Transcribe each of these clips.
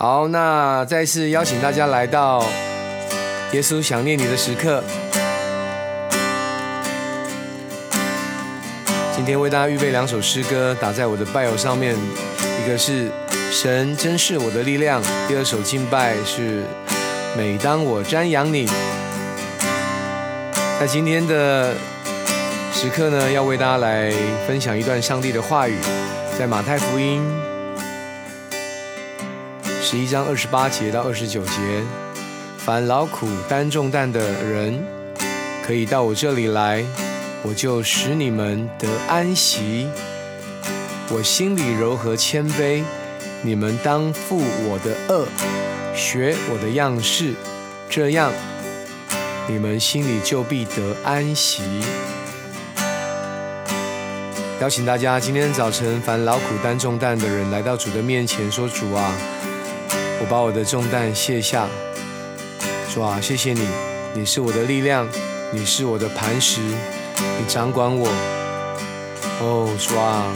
好，那再次邀请大家来到耶稣想念你的时刻。今天为大家预备两首诗歌，打在我的拜友上面。一个是“神真是我的力量”，第二首敬拜是“每当我瞻仰你”。在今天的时刻呢，要为大家来分享一段上帝的话语，在马太福音。十一章二十八节到二十九节，凡劳苦担重担的人，可以到我这里来，我就使你们得安息。我心里柔和谦卑，你们当负我的恶，学我的样式，这样你们心里就必得安息。邀请大家今天早晨，凡劳苦担重担的人，来到主的面前，说：“主啊。”我把我的重担卸下，主啊，谢谢你，你是我的力量，你是我的磐石，你掌管我。哦，主啊，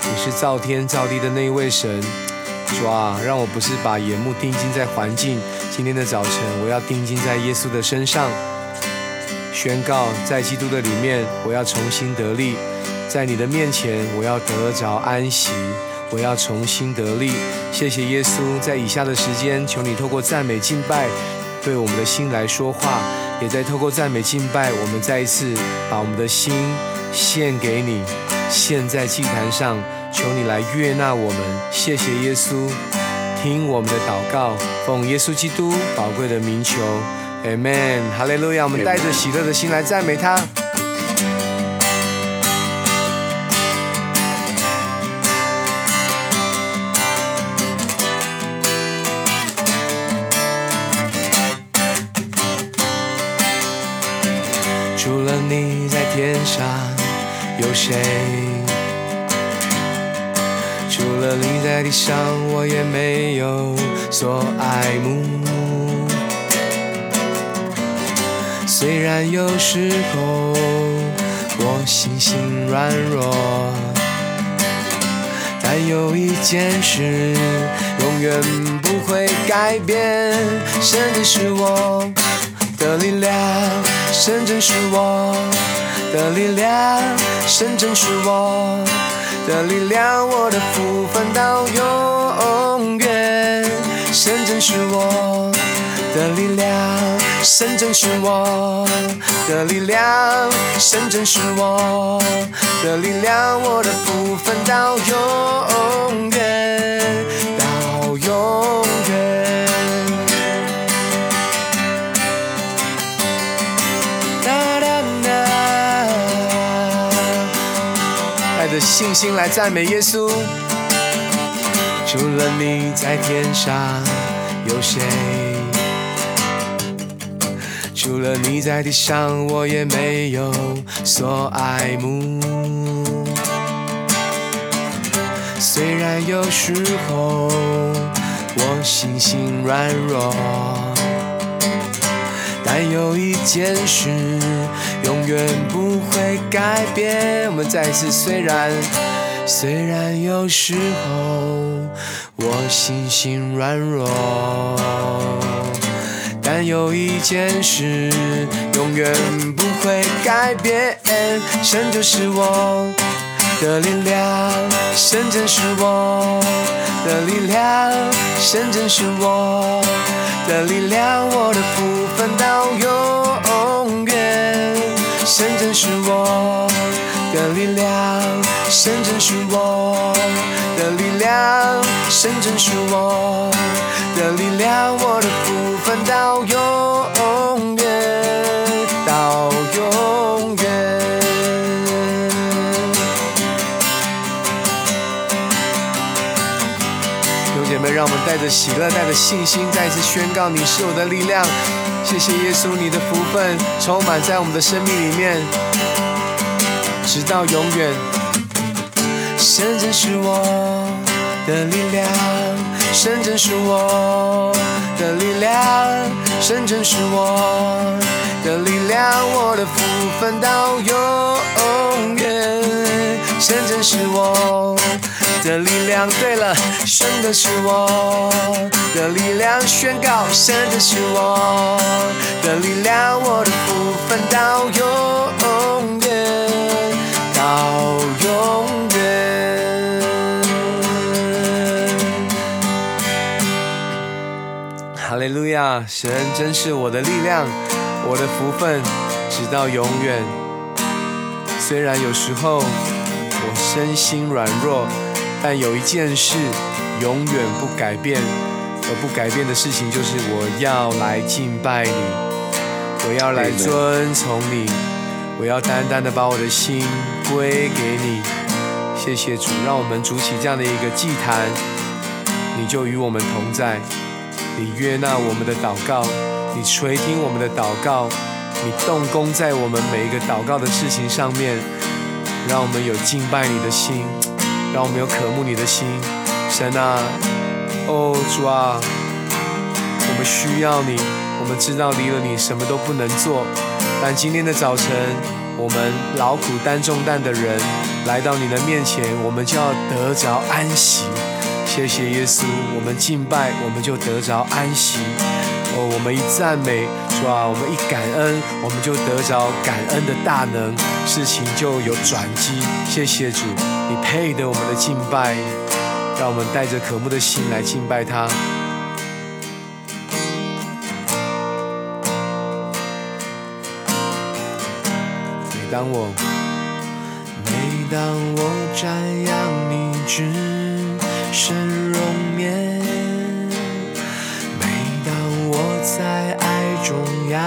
你是造天造地的那一位神，主啊，让我不是把眼目定睛在环境。今天的早晨，我要定睛在耶稣的身上，宣告在基督的里面，我要重新得力，在你的面前，我要得着安息。我要重新得力，谢谢耶稣。在以下的时间，求你透过赞美敬拜，对我们的心来说话；也在透过赞美敬拜，我们再一次把我们的心献给你，献在祭坛上。求你来悦纳我们，谢谢耶稣，听我们的祷告，奉耶稣基督宝贵的名求，Amen，哈利路亚。我们带着喜乐的心来赞美他。你在天上有谁？除了你在地上，我也没有所爱慕。虽然有时候我心心软弱，但有一件事永远不会改变，甚至是我的力量。神真是我的力量，神真是我的力量，我的福分到永远。神真是我的力量，神真是我的力量，神真是我的力量，我的福分到永远，到永远。信心来赞美耶稣。除了你在天上有谁？除了你在地上，我也没有所爱慕。虽然有时候我心心软弱，但有一件事。永远不会改变。我们再次，虽然虽然有时候我心心软弱，但有一件事永远不会改变。神就是我的力量，神真是我的力量，神真是我的力量，我的福分到永。是我的力量，深圳是我的力量，深圳是我的力量，我的部分到永带着喜乐，带着信心，再次宣告：你是我的力量。谢谢耶稣，你的福分充满在我们的生命里面，直到永远。神真是我的力量，神真是我的力量，神真是我的力量，我的福分到永远。神真是我的力量，对了，神的是我的力量宣告，神的是我的力量，我的福分到永远，到永远。哈利路亚！神真是我的力量，我的福分直到永远。虽然有时候我身心软弱，但有一件事永远不改变。而不改变的事情就是，我要来敬拜你，我要来遵从你，我要单单的把我的心归给你。谢谢主，让我们筑起这样的一个祭坛，你就与我们同在，你悦纳我们的祷告，你垂听我们的祷告，你动工在我们每一个祷告的事情上面，让我们有敬拜你的心，让我们有渴慕你的心，神啊。哦，主啊，我们需要你。我们知道离了你什么都不能做，但今天的早晨，我们劳苦担重担的人来到你的面前，我们就要得着安息。谢谢耶稣，我们敬拜，我们就得着安息。哦，我们一赞美，主啊，我们一感恩，我们就得着感恩的大能，事情就有转机。谢谢主，你配得我们的敬拜。让我们带着渴慕的心来敬拜他。每当我，每当我瞻仰你至神容颜，每当我在爱中仰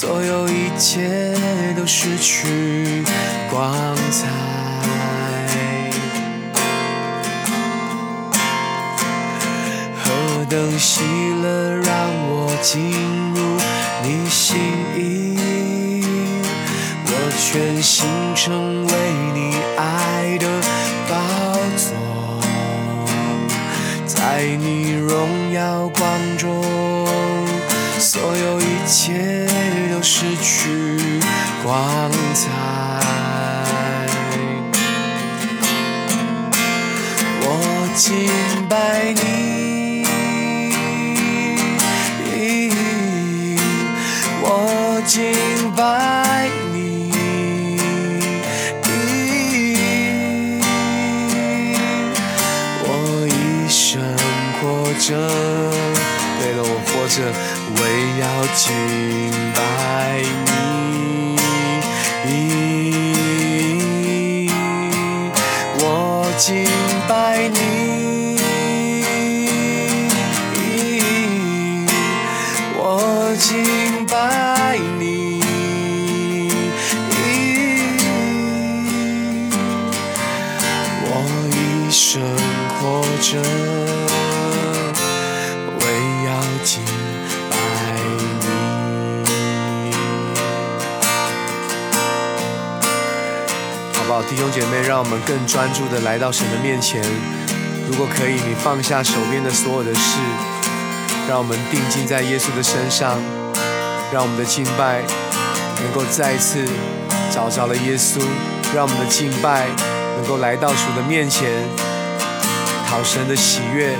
所有一切都失去光彩，何等喜乐让我进入你心意，我全心成为你爱的宝座，在你荣耀光中，所有一切。失去光彩，我敬拜你，我敬拜你，我一生活着，为了我活着。为要敬拜我弟兄姐妹，让我们更专注的来到神的面前。如果可以，你放下手边的所有的事，让我们定睛在耶稣的身上，让我们的敬拜能够再一次找着了耶稣，让我们的敬拜能够来到主的面前，讨神的喜悦。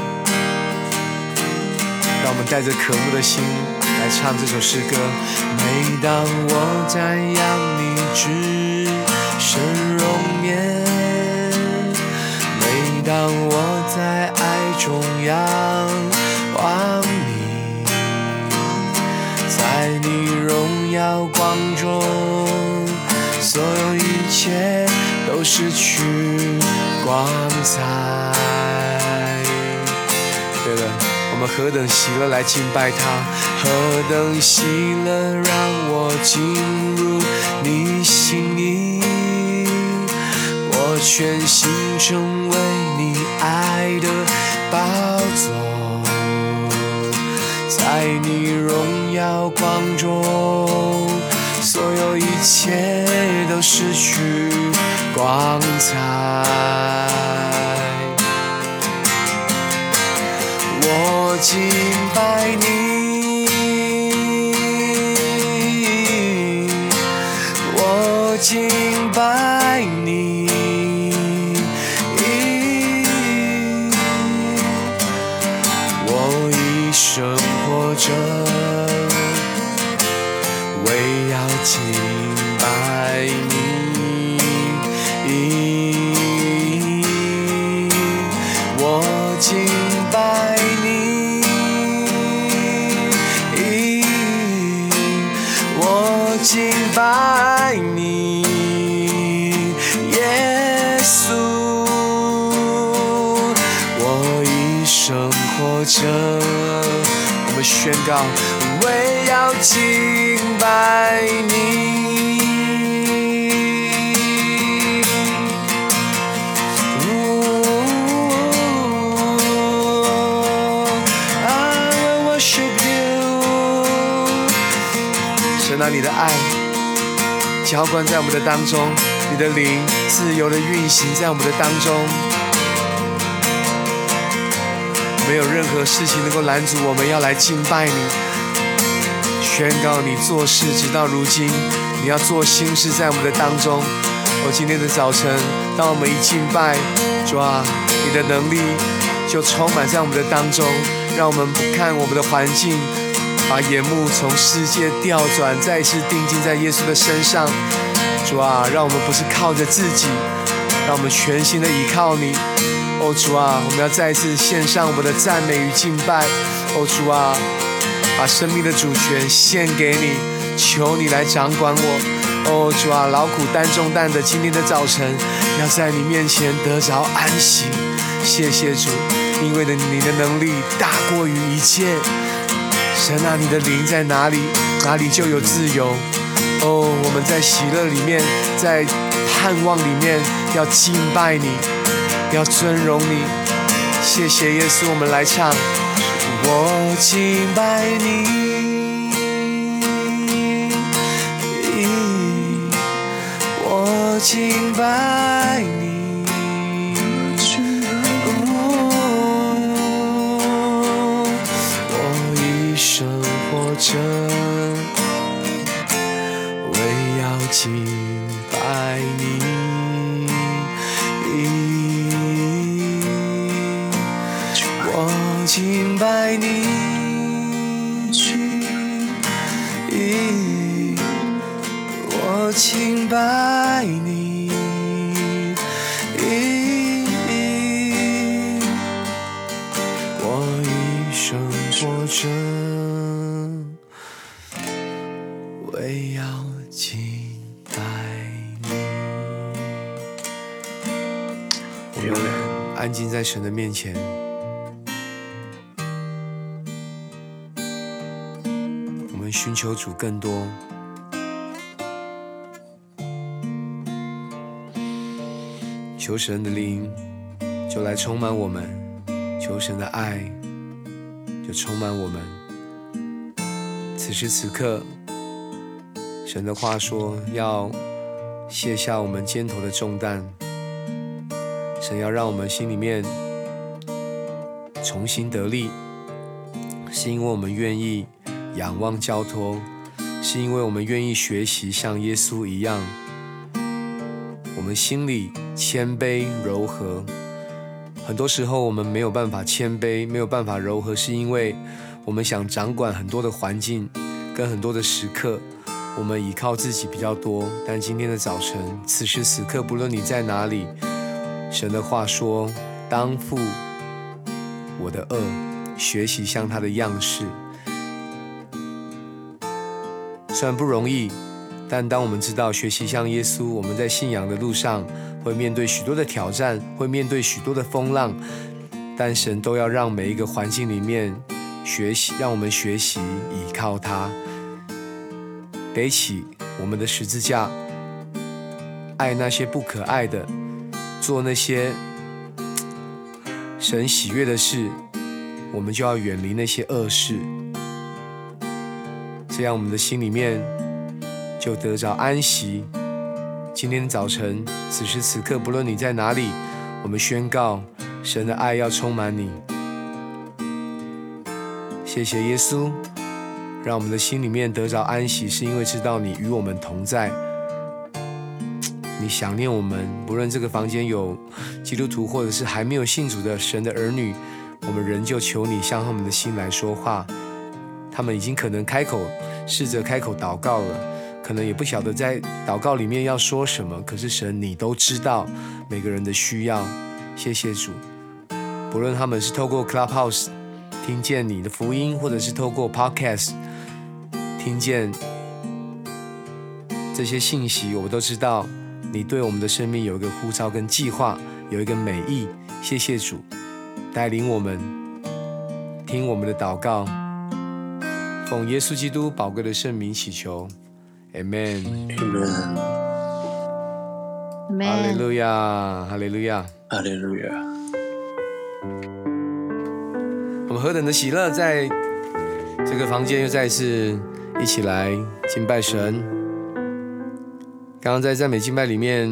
让我们带着渴慕的心来唱这首诗歌。每当我瞻仰你之冬眠。每当我在爱中仰望你，在你荣耀光中，所有一切都失去光彩。对了，我们何等喜乐来敬拜他，何等喜乐让我进入你心里。全心成为你爱的宝座，在你荣耀光中，所有一切都失去光彩。我敬拜你，着，我们宣告，为要敬拜你。I will worship you。神啊，你的爱浇灌在我们的当中，你的灵自由的运行在我们的当中，没有任何事情能够拦阻我们要来敬拜你，宣告你做事直到如今，你要做新事在我们的当中。我，今天的早晨，当我们一敬拜，主啊，你的能力就充满在我们的当中，让我们不看我们的环境，把眼目从世界调转，再次定睛在耶稣的身上。主啊，让我们不是靠着自己，让我们全心的依靠你。哦，主啊，我们要再一次献上我们的赞美与敬拜。哦，主啊，把生命的主权献给你，求你来掌管我。哦，主啊，劳苦担重担的今天的早晨，要在你面前得着安息。谢谢主，因为的你的能力大过于一切。神啊，你的灵在哪里，哪里就有自由。哦，我们在喜乐里面，在盼望里面，要敬拜你，要尊荣你。谢谢耶稣，我们来唱，我敬拜你。我敬拜你，在神的面前。我们寻求主更多，求神的灵就来充满我们，求神的爱就充满我们。此时此刻，神的话说要卸下我们肩头的重担，神要让我们心里面重新得力，是因为我们愿意。仰望交托，是因为我们愿意学习像耶稣一样，我们心里谦卑柔和。很多时候我们没有办法谦卑，没有办法柔和，是因为我们想掌管很多的环境跟很多的时刻，我们依靠自己比较多。但今天的早晨，此时此刻，不论你在哪里，神的话说：当负我的恶，学习像他的样式。虽然不容易，但当我们知道学习像耶稣，我们在信仰的路上会面对许多的挑战，会面对许多的风浪，但神都要让每一个环境里面学习，让我们学习倚靠他，背起我们的十字架，爱那些不可爱的，做那些神喜悦的事，我们就要远离那些恶事。这样，我们的心里面就得着安息。今天早晨，此时此刻，不论你在哪里，我们宣告神的爱要充满你。谢谢耶稣，让我们的心里面得着安息，是因为知道你与我们同在。想念我们，不论这个房间有基督徒，或者是还没有信主的神的儿女，我们仍旧求你向他们的心来说话。他们已经可能开口。试着开口祷告了，可能也不晓得在祷告里面要说什么，可是神你都知道每个人的需要。谢谢主，不论他们是透过 Clubhouse 听见你的福音，或者是透过 Podcast 听见这些信息，我都知道你对我们的生命有一个呼召跟计划，有一个美意。谢谢主带领我们听我们的祷告，奉耶稣基督宝贵的圣名祈求。Amen。哈利路亚，哈利路亚，哈利路亚。我们何等的喜乐，在这个房间又再一次一起来敬拜神。刚刚在赞美敬拜里面，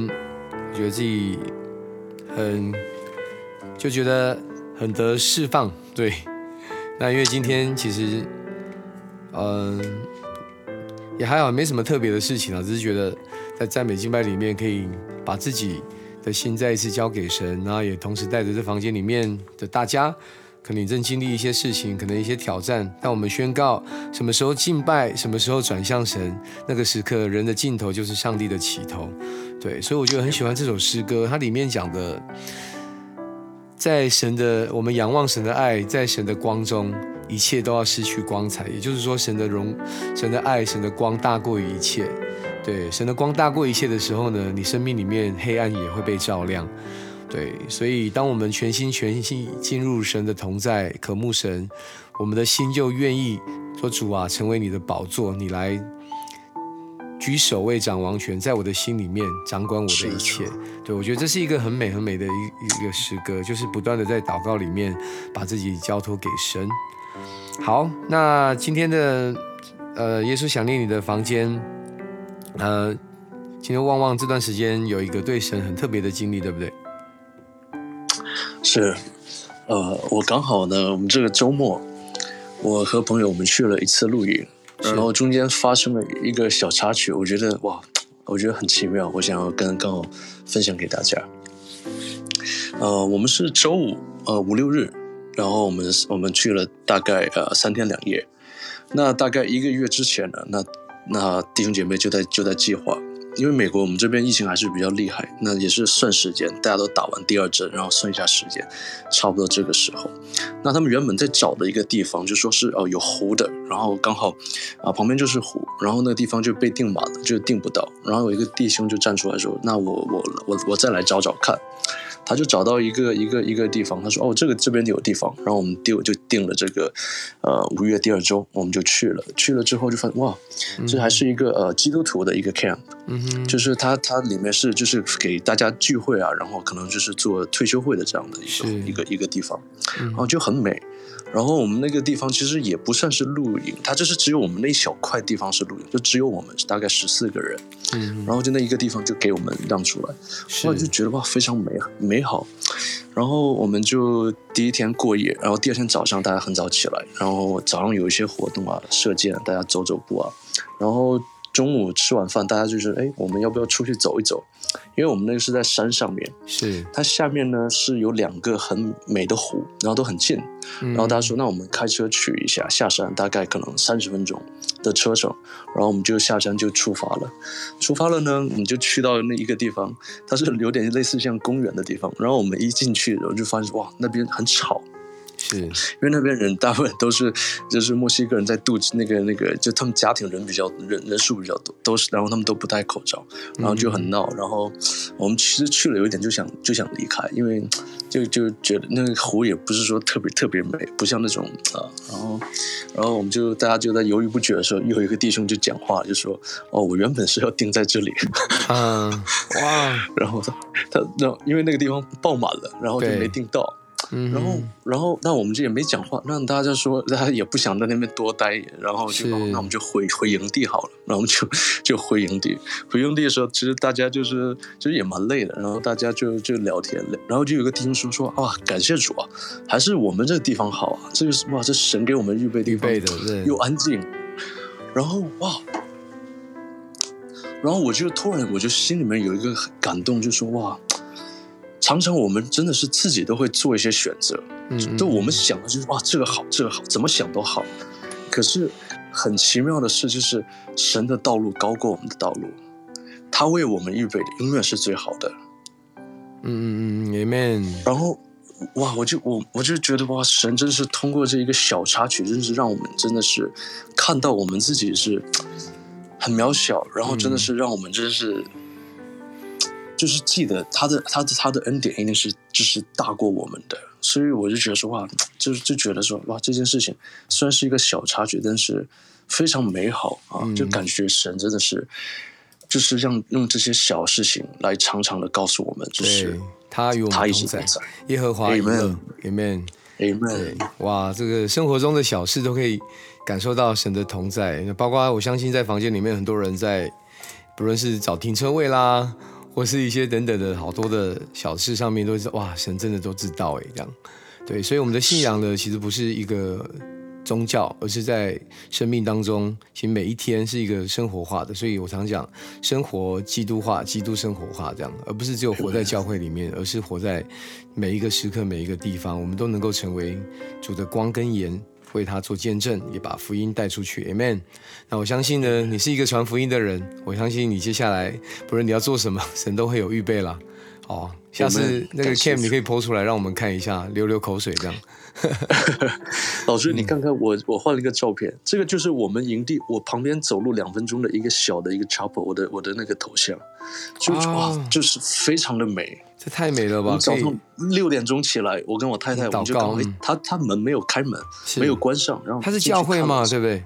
觉得自己很就觉得很得释放。对，那因为今天其实，嗯。也还好，没什么特别的事情啊，只是觉得在赞美敬拜里面，可以把自己的心再一次交给神，然后也同时带着这房间里面的大家，可能正经历一些事情，可能一些挑战。但我们宣告，什么时候敬拜，什么时候转向神，那个时刻，人的尽头就是上帝的起头。对，所以我觉得很喜欢这首诗歌，它里面讲的，在神的我们仰望神的爱，在神的光中。一切都要失去光彩，也就是说，神的荣、神的爱、神的光大过于一切。对，神的光大过一切的时候呢，你生命里面黑暗也会被照亮。对，所以当我们全心全心进入神的同在，渴慕神，我们的心就愿意说：“主啊，成为你的宝座，你来举手为掌王权，在我的心里面掌管我的一切。”对，我觉得这是一个很美很美的一一个诗歌，就是不断的在祷告里面把自己交托给神。好，那今天的呃，耶稣想念你的房间，呃，今天旺旺这段时间有一个对神很特别的经历，对不对？是，呃，我刚好呢，我们这个周末，我和朋友我们去了一次露营，然后中间发生了一个小插曲，我觉得哇，我觉得很奇妙，我想要跟刚好分享给大家。呃，我们是周五，呃，五六日。然后我们我们去了大概呃三天两夜，那大概一个月之前呢，那那弟兄姐妹就在就在计划，因为美国我们这边疫情还是比较厉害，那也是算时间，大家都打完第二针，然后算一下时间，差不多这个时候，那他们原本在找的一个地方就说是哦有湖的，然后刚好啊旁边就是湖，然后那个地方就被订满了，就订不到，然后有一个弟兄就站出来说，那我我我我再来找找看。他就找到一个一个一个地方，他说：“哦，这个这边有地方。”然后我们定就定了这个，呃，五月第二周我们就去了。去了之后就发现，哇，这还是一个呃基督徒的一个 camp，嗯哼，就是它它里面是就是给大家聚会啊，然后可能就是做退休会的这样的一个一个一个地方，然后就很美。然后我们那个地方其实也不算是露营，它就是只有我们那一小块地方是露营，就只有我们大概十四个人，嗯，然后就那一个地方就给我们让出来，后来就觉得哇非常美美好，然后我们就第一天过夜，然后第二天早上大家很早起来，然后早上有一些活动啊，射箭，大家走走步啊，然后。中午吃完饭，大家就是哎，我们要不要出去走一走？因为我们那个是在山上面，是它下面呢是有两个很美的湖，然后都很近。然后大家说，那我们开车去一下，下山大概可能三十分钟的车程，然后我们就下山就出发了。出发了呢，我们就去到那一个地方，它是有点类似像公园的地方。然后我们一进去，然后就发现哇，那边很吵。是因为那边人大部分都是就是墨西哥人在度那个那个，就他们家庭人比较人人数比较多，都是然后他们都不戴口罩，然后就很闹。然后我们其实去了有一点就想就想离开，因为就就觉得那个湖也不是说特别特别美，不像那种啊。然后然后我们就大家就在犹豫不决的时候，又有一个弟兄就讲话，就说：“哦，我原本是要定在这里。”嗯，哇！然后他他那因为那个地方爆满了，然后就没订到。然后，然后，那我们这也没讲话，那大家说，大家也不想在那边多待，然后就，那我们就回回营地好了。然后我们就就回营地，回营地的时候，其实大家就是，其实也蛮累的。然后大家就就聊天，然后就有个弟兄说说啊，感谢主啊，还是我们这个地方好啊，这个是哇，这神给我们预备地方，又安静。然后哇，然后我就突然，我就心里面有一个感动，就说哇。常常我们真的是自己都会做一些选择，嗯，就我们想的就是哇，这个好，这个好，怎么想都好。可是很奇妙的事，就是神的道路高过我们的道路，他为我们预备的永远是最好的。嗯嗯嗯，Amen。然后，哇，我就我我就觉得哇，神真是通过这一个小插曲，真是让我们真的是看到我们自己是很渺小，然后真的是让我们真是。就是记得他的他的他的恩典一定是就是大过我们的，所以我就觉得说哇，就是就觉得说哇，这件事情虽然是一个小插曲，但是非常美好啊，就感觉神真的是就是让用这些小事情来常常的告诉我们，就是他与我们同在，耶和华 Amen，Amen，哇，这个生活中的小事都可以感受到神的同在，包括我相信在房间里面很多人在，不论是找停车位啦。或是一些等等的好多的小事上面，都是哇，神真的都知道哎，这样，对，所以我们的信仰呢，其实不是一个宗教，而是在生命当中，其实每一天是一个生活化的。所以我常讲，生活基督化，基督生活化这样，而不是只有活在教会里面，而是活在每一个时刻、每一个地方，我们都能够成为主的光跟盐。为他做见证，也把福音带出去，Amen。那我相信呢，你是一个传福音的人，我相信你接下来不论你要做什么，神都会有预备了。哦，下次那个 Cam 你可以剖出来让我们看一下，流流口水这样。老师，你看看我，我换了一个照片，这个就是我们营地我旁边走路两分钟的一个小的一个 chapel，我的我的那个头像，就哇，就是非常的美。这太美了吧！早上六点钟起来，我跟我太太我们就搞，他他门没有开门，没有关上，然后他是教会嘛，对不对？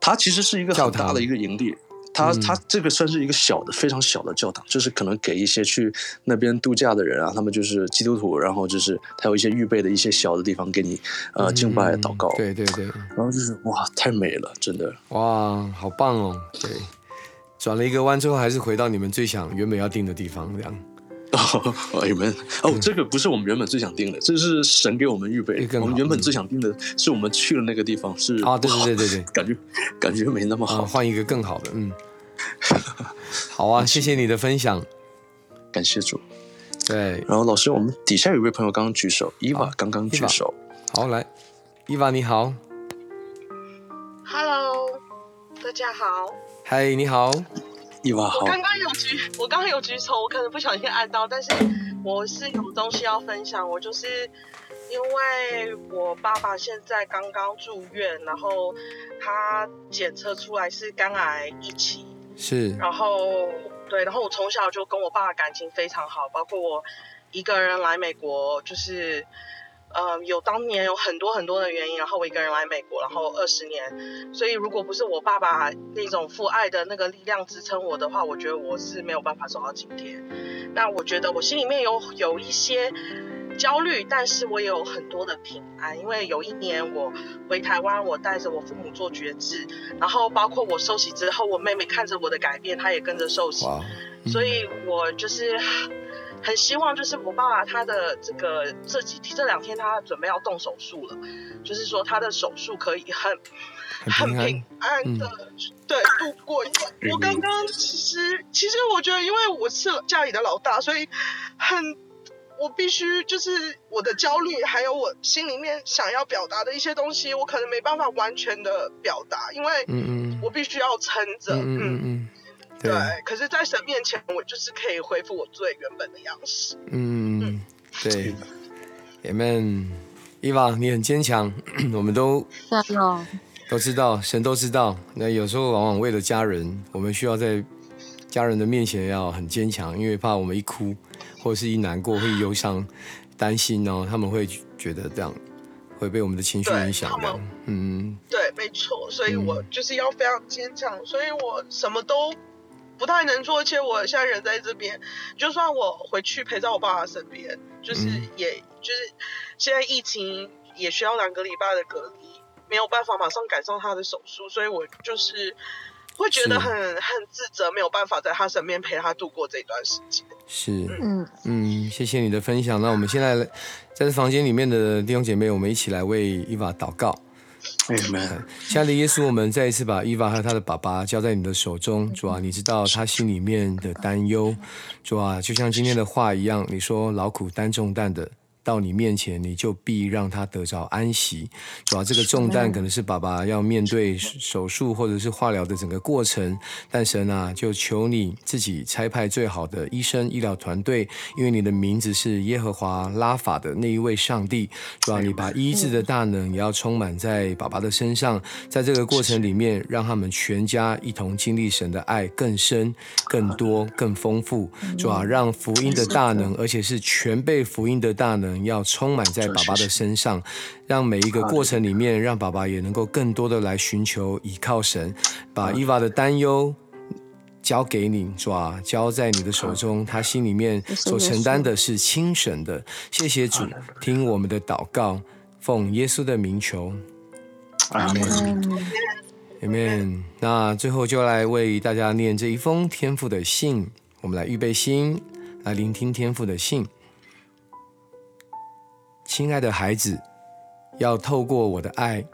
他其实是一个很大的一个营地，他他这个算是一个小的、非常小的教堂，就是可能给一些去那边度假的人啊，他们就是基督徒，然后就是他有一些预备的一些小的地方给你呃敬拜祷告，对对对，然后就是哇，太美了，真的哇，好棒哦！对，转了一个弯之后，还是回到你们最想原本要定的地方，这样。哦，你们哦，这个不是我们原本最想定的，这是神给我们预备。我们原本最想定的是我们去了那个地方，是啊，对对对对对，感觉感觉没那么好，换一个更好的，嗯，好啊，谢。谢你的分享，感谢主。对，然后老师，我们底下有位朋友刚刚举手，伊娃刚刚举手，好来，伊娃你好，Hello，大家好，嗨，你好。我刚刚有举，我刚刚有举手，我可能不小心按到，但是我是有东西要分享。我就是因为我爸爸现在刚刚住院，然后他检测出来是肝癌一期，是，然后对，然后我从小就跟我爸爸感情非常好，包括我一个人来美国就是。呃，有当年有很多很多的原因，然后我一个人来美国，然后二十年，所以如果不是我爸爸那种父爱的那个力量支撑我的话，我觉得我是没有办法走到今天。那我觉得我心里面有有一些焦虑，但是我也有很多的平安，因为有一年我回台湾，我带着我父母做绝志，然后包括我受洗之后，我妹妹看着我的改变，她也跟着受洗，所以我就是。很希望就是我爸爸他的这个这几天这两天他准备要动手术了，就是说他的手术可以很很平安的对度过。我刚刚其实其实我觉得，因为我是家里的老大，所以很我必须就是我的焦虑，还有我心里面想要表达的一些东西，我可能没办法完全的表达，因为我必须要撑着，嗯嗯。对，可是，在神面前，我就是可以恢复我最原本的样式。嗯，对，Amen。伊娃，你很坚强，我们都都知道，神都知道。那有时候，往往为了家人，我们需要在家人的面前要很坚强，因为怕我们一哭或者是一难过，会忧伤、担心哦，他们会觉得这样会被我们的情绪影响。嗯，对，没错。所以我就是要非常坚强，所以我什么都。不太能做，而且我现在人在这边，就算我回去陪在我爸爸身边，就是也就是现在疫情也需要两个礼拜的隔离，没有办法马上赶上他的手术，所以我就是会觉得很很自责，没有办法在他身边陪他度过这段时间。是，嗯嗯，谢谢你的分享。那我们现在在这房间里面的弟兄姐妹，我们一起来为伊娃祷告。亲爱的耶稣，我们再一次把伊娃和她的爸爸交在你的手中。主啊，你知道她心里面的担忧。主啊，就像今天的话一样，你说劳苦担重担的到你面前，你就必让他得着安息。主要这个重担可能是爸爸要面对手术或者是化疗的整个过程，但神啊，就求你自己差派最好的医生、医疗团队，因为你的名字是耶和华拉法的那一位上帝。主要你把医治的大能也要充满在爸爸的身上，在这个过程里面，让他们全家一同经历神的爱更深、更多、更丰富。主要让福音的大能，而且是全被福音的大能。要充满在爸爸的身上，让每一个过程里面，让爸爸也能够更多的来寻求依靠神，把伊娃的担忧交给你，是吧？交在你的手中，他心里面所承担的是轻省的。谢谢主，听我们的祷告，奉耶稣的名求，阿门，阿门。那最后就来为大家念这一封天父的信，我们来预备心，来聆听天父的信。亲爱的孩子，要透过我的爱，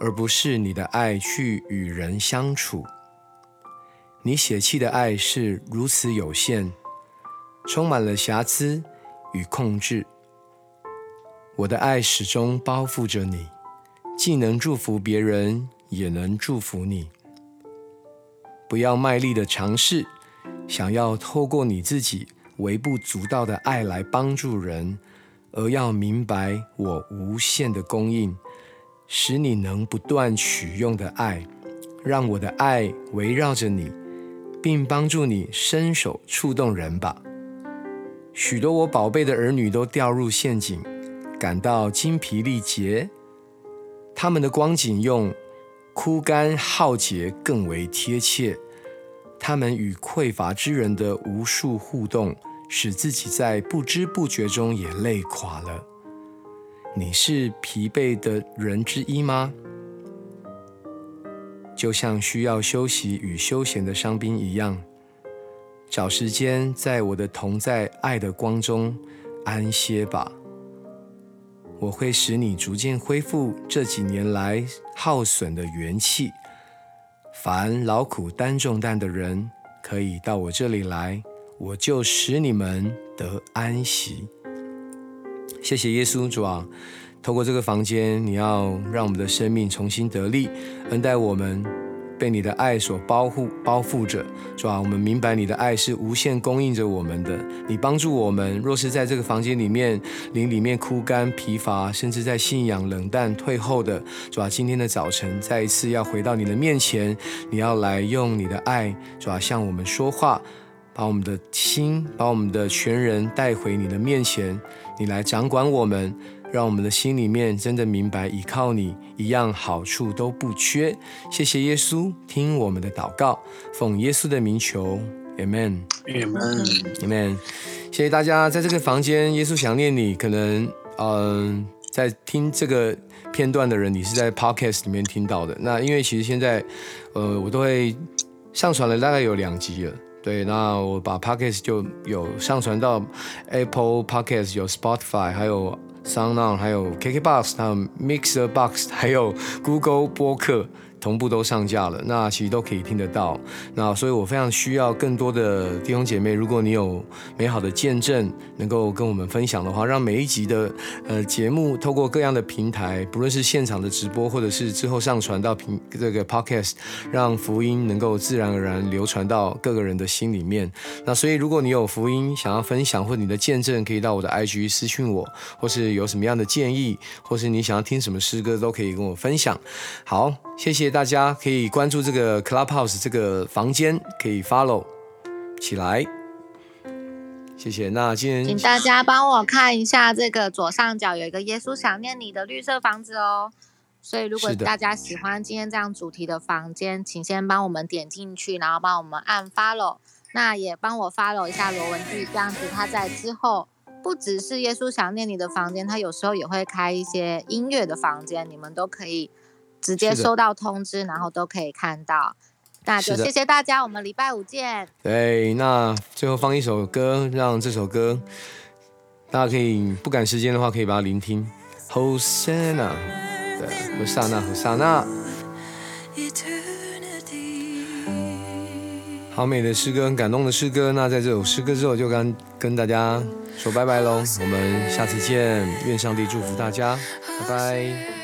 而不是你的爱去与人相处。你血气的爱是如此有限，充满了瑕疵与控制。我的爱始终包覆着你，既能祝福别人，也能祝福你。不要卖力的尝试，想要透过你自己微不足道的爱来帮助人。而要明白我无限的供应，使你能不断取用的爱，让我的爱围绕着你，并帮助你伸手触动人吧。许多我宝贝的儿女都掉入陷阱，感到精疲力竭。他们的光景用枯干浩劫更为贴切。他们与匮乏之人的无数互动。使自己在不知不觉中也累垮了。你是疲惫的人之一吗？就像需要休息与休闲的伤兵一样，找时间在我的同在爱的光中安歇吧。我会使你逐渐恢复这几年来耗损的元气。凡劳苦担重担的人，可以到我这里来。我就使你们得安息。谢谢耶稣主啊！透过这个房间，你要让我们的生命重新得力，恩待我们，被你的爱所包护、包覆着，主啊！我们明白你的爱是无限供应着我们的。你帮助我们，若是在这个房间里面，灵里面枯干、疲乏，甚至在信仰冷淡、退后的，主啊！今天的早晨，再一次要回到你的面前，你要来用你的爱，主啊，向我们说话。把我们的心，把我们的全人带回你的面前，你来掌管我们，让我们的心里面真的明白，依靠你一样好处都不缺。谢谢耶稣，听我们的祷告，奉耶稣的名求，Amen，Amen，Amen。谢谢大家，在这个房间，耶稣想念你。可能，嗯，在听这个片段的人，你是在 Podcast 里面听到的。那因为其实现在，呃，我都会上传了，大概有两集了。对，那我把 podcast 就有上传到 Apple Podcast，有 Spotify，还有 SoundOn，还有 KKBox，还有 Mixer Box，还有 Google 播客。同步都上架了，那其实都可以听得到。那所以我非常需要更多的弟兄姐妹，如果你有美好的见证，能够跟我们分享的话，让每一集的呃节目透过各样的平台，不论是现场的直播，或者是之后上传到平这个 podcast，让福音能够自然而然流传到各个人的心里面。那所以如果你有福音想要分享，或你的见证，可以到我的 IG 私讯我，或是有什么样的建议，或是你想要听什么诗歌，都可以跟我分享。好，谢谢。大家可以关注这个 Clubhouse 这个房间，可以 follow 起来。谢谢。那今天请大家帮我看一下这个左上角有一个耶稣想念你的绿色房子哦。所以如果大家喜欢今天这样主题的房间，请先帮我们点进去，然后帮我们按 follow。那也帮我 follow 一下罗文具，这样子他在之后不只是耶稣想念你的房间，他有时候也会开一些音乐的房间，你们都可以。直接收到通知，然后都可以看到。那就谢谢大家，我们礼拜五见。对，那最后放一首歌，让这首歌大家可以不赶时间的话，可以把它聆听。Hosanna，对，和萨那和萨那。好美的诗歌，很感动的诗歌。那在这首诗歌之后，就跟跟大家说拜拜喽。我们下次见，愿上帝祝福大家，拜拜。